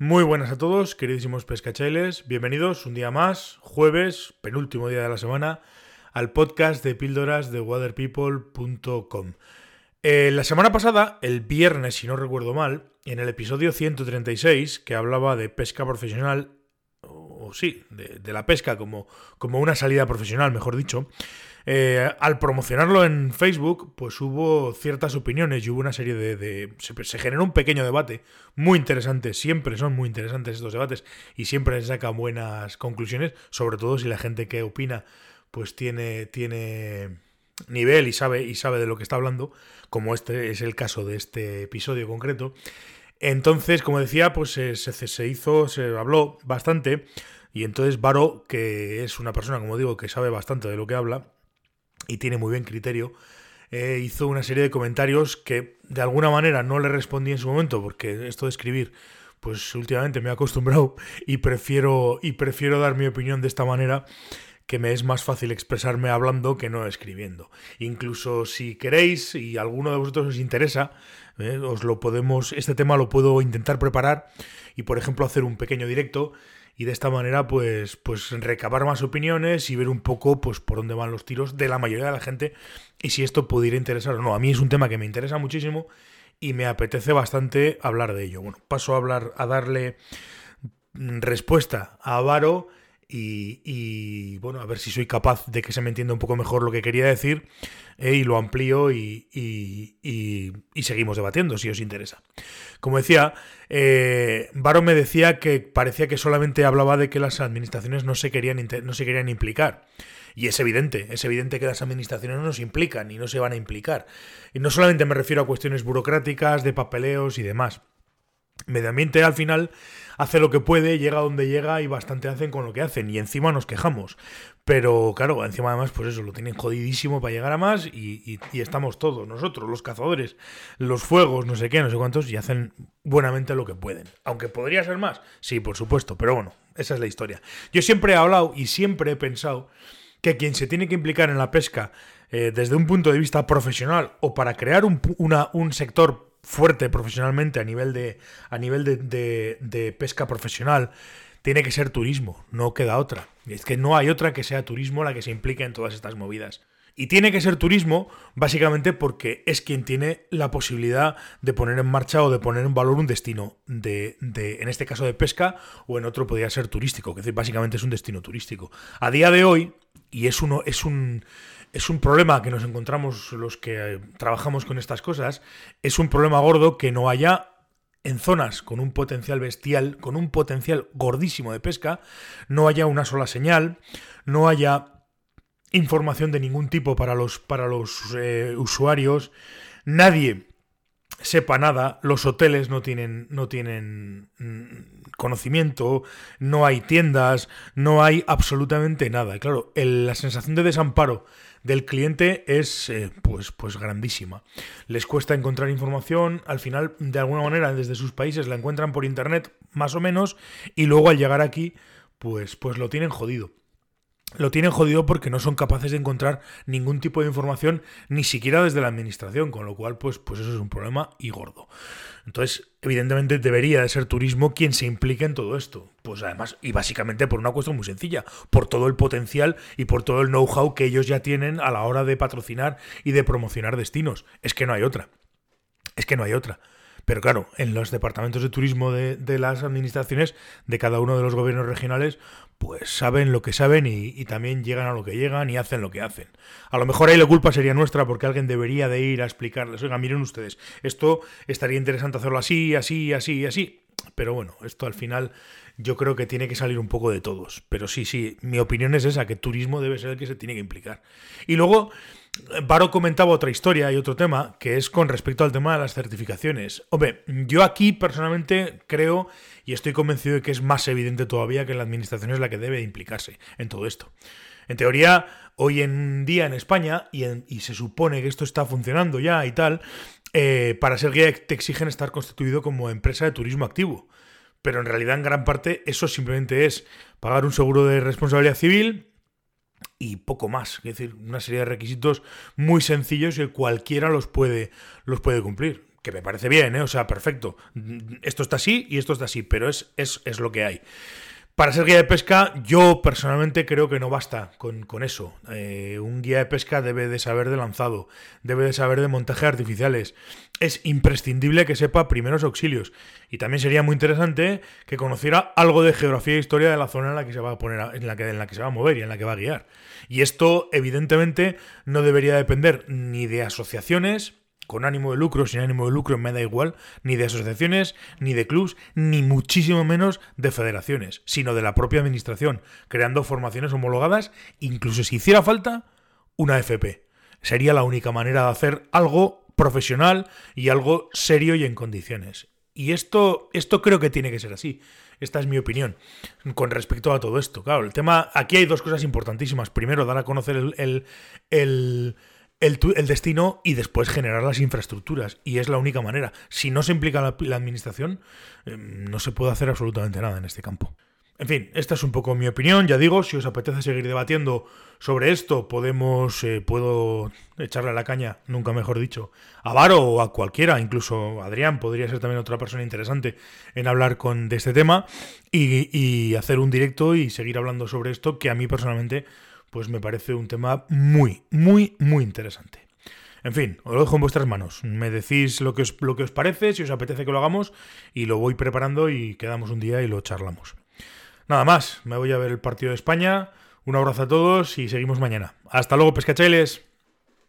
Muy buenas a todos, queridísimos pescachailes. Bienvenidos un día más, jueves, penúltimo día de la semana, al podcast de píldoras de waterpeople.com. Eh, la semana pasada, el viernes, si no recuerdo mal, en el episodio 136, que hablaba de pesca profesional, sí, de, la pesca como, como una salida profesional, mejor dicho, eh, al promocionarlo en Facebook, pues hubo ciertas opiniones y hubo una serie de... se, generó un pequeño debate muy interesante, siempre son muy interesantes estos debates y siempre se sacan buenas conclusiones, sobre todo si la gente que opina pues tiene, tiene nivel y sabe, y sabe de lo que está hablando, como este es el caso de este episodio concreto. Entonces, como decía, pues se, se hizo, se habló bastante. Y entonces Varo, que es una persona, como digo, que sabe bastante de lo que habla, y tiene muy buen criterio, eh, hizo una serie de comentarios que de alguna manera no le respondí en su momento, porque esto de escribir, pues últimamente me he acostumbrado y prefiero, y prefiero dar mi opinión de esta manera que me es más fácil expresarme hablando que no escribiendo. Incluso si queréis y alguno de vosotros os interesa, eh, os lo podemos, este tema lo puedo intentar preparar y por ejemplo hacer un pequeño directo y de esta manera pues, pues recabar más opiniones y ver un poco pues por dónde van los tiros de la mayoría de la gente y si esto pudiera interesar o no. A mí es un tema que me interesa muchísimo y me apetece bastante hablar de ello. Bueno, paso a hablar, a darle respuesta a Varo y, bueno, a ver si soy capaz de que se me entienda un poco mejor lo que quería decir eh, y lo amplío y, y, seguimos debatiendo si os interesa. Como decía, eh, Baro me decía que parecía que solamente hablaba de que las administraciones no se querían, no se querían implicar. Y es evidente, es evidente que las administraciones no se implican y no se van a implicar. Y no solamente me refiero a cuestiones burocráticas, de papeleos y demás. Medio ambiente al final hace lo que puede, llega donde llega y bastante hacen con lo que hacen. Y encima nos quejamos. Pero claro, encima además, pues eso, lo tienen jodidísimo para llegar a más y, estamos todos, nosotros, los cazadores, los fuegos, no sé qué, no sé cuántos, y hacen buenamente lo que pueden. Aunque podría ser más, sí, por supuesto, pero bueno, esa es la historia. Yo siempre he hablado y siempre he pensado que quien se tiene que implicar en la pesca eh, desde un punto de vista profesional o para crear un, un sector fuerte profesionalmente a nivel de, a nivel de, de, pesca profesional, tiene que ser turismo, no queda otra. Es que no hay otra que sea turismo la que se implique en todas estas movidas. Y tiene que ser turismo básicamente porque es quien tiene la posibilidad de poner en marcha o de poner en valor un destino, de, de en este caso de pesca o en otro podría ser turístico, que básicamente es un destino turístico. A día de hoy, y es, uno, es un es un problema que nos encontramos los que eh, trabajamos con estas cosas, es un problema gordo que no haya en zonas con un potencial bestial, con un potencial gordísimo de pesca, no haya una sola señal, no haya información de ningún tipo para los, para los eh, usuarios, nadie sepa nada, los hoteles no tienen, no tienen mm, conocimiento, no hay tiendas, no hay absolutamente nada. claro, la sensación de desamparo del cliente es eh, pues, pues grandísima. Les cuesta encontrar información, al final, de alguna manera, desde sus países la encuentran por internet, más o menos, y luego al llegar aquí, pues, pues lo tienen jodido lo tienen jodido porque no son capaces de encontrar ningún tipo de información, ni siquiera desde la administración, con lo cual, pues, pues eso es un problema y gordo. Entonces, evidentemente debería de ser turismo quien se implique en todo esto. Pues además, y básicamente por una cuestión muy sencilla, por todo el potencial y por todo el know-how que ellos ya tienen a la hora de patrocinar y de promocionar destinos. Es que no hay otra. Es que no hay otra. Pero claro, en los departamentos de turismo de, las administraciones de cada uno de los gobiernos regionales, pues saben lo que saben y, también llegan a lo que llegan y hacen lo que hacen. A lo mejor ahí la culpa sería nuestra porque alguien debería de ir a explicarles, oiga, miren ustedes, esto estaría interesante hacerlo así, así, así, así. Pero bueno, esto al final yo creo que tiene que salir un poco de todos. Pero sí, sí, mi opinión es esa, que turismo debe ser el que se tiene que implicar. Y luego, Baro comentaba otra historia y otro tema, que es con respecto al tema de las certificaciones. Hombre, yo aquí personalmente creo y estoy convencido de que es más evidente todavía que la administración es la que debe implicarse en todo esto. En teoría, hoy en día en España, y, y se supone que esto está funcionando ya y tal, eh, para ser guía te exigen estar constituido como empresa de turismo activo. Pero en realidad, en gran parte, eso simplemente es pagar un seguro de responsabilidad civil y poco más. Es decir, una serie de requisitos muy sencillos y cualquiera los puede, los puede cumplir. que me parece bien, ¿eh? o sea, perfecto. Esto está así y esto está así, pero es, es, es lo que hay. Para ser guía de pesca, yo personalmente creo que no basta con, eso. Eh, un guía de pesca debe de saber de lanzado, debe de saber de montaje artificiales. Es imprescindible que sepa primeros auxilios. Y también sería muy interesante que conociera algo de geografía e historia de la zona en la que se va a poner, en la que, en la que se va a mover y en la que va a guiar. Y esto, evidentemente, no debería depender ni de asociaciones, con ánimo de lucro, sin ánimo de lucro, me da igual, ni de asociaciones, ni de clubs, ni muchísimo menos de federaciones, sino de la propia administración, creando formaciones homologadas, incluso si hiciera falta, una FP. Sería la única manera de hacer algo profesional y algo serio y en condiciones. Y esto, esto creo que tiene que ser así. Esta es mi opinión con respecto a todo esto. Claro, el tema. Aquí hay dos cosas importantísimas. Primero, dar a conocer el, el el, destino y después generar las infraestructuras. Y es la única manera. Si no se implica la, administración, em, no se puede hacer absolutamente nada en este campo. En fin, esta es un poco mi opinión. Ya digo, si os apetece seguir debatiendo sobre esto, podemos, eh, puedo echarle la caña, nunca mejor dicho, a Varo o a cualquiera, incluso Adrián podría ser también otra persona interesante en hablar con, de este tema y, y hacer un directo y seguir hablando sobre esto que a mí personalmente pues me parece un tema muy, muy, muy interesante. En fin, os lo dejo en vuestras manos. Me decís lo que, os, lo que os parece, si os apetece que lo hagamos, y lo voy preparando y quedamos un día y lo charlamos. Nada más, me voy a ver el partido de España. Un abrazo a todos y seguimos mañana. Hasta luego, pescachailes.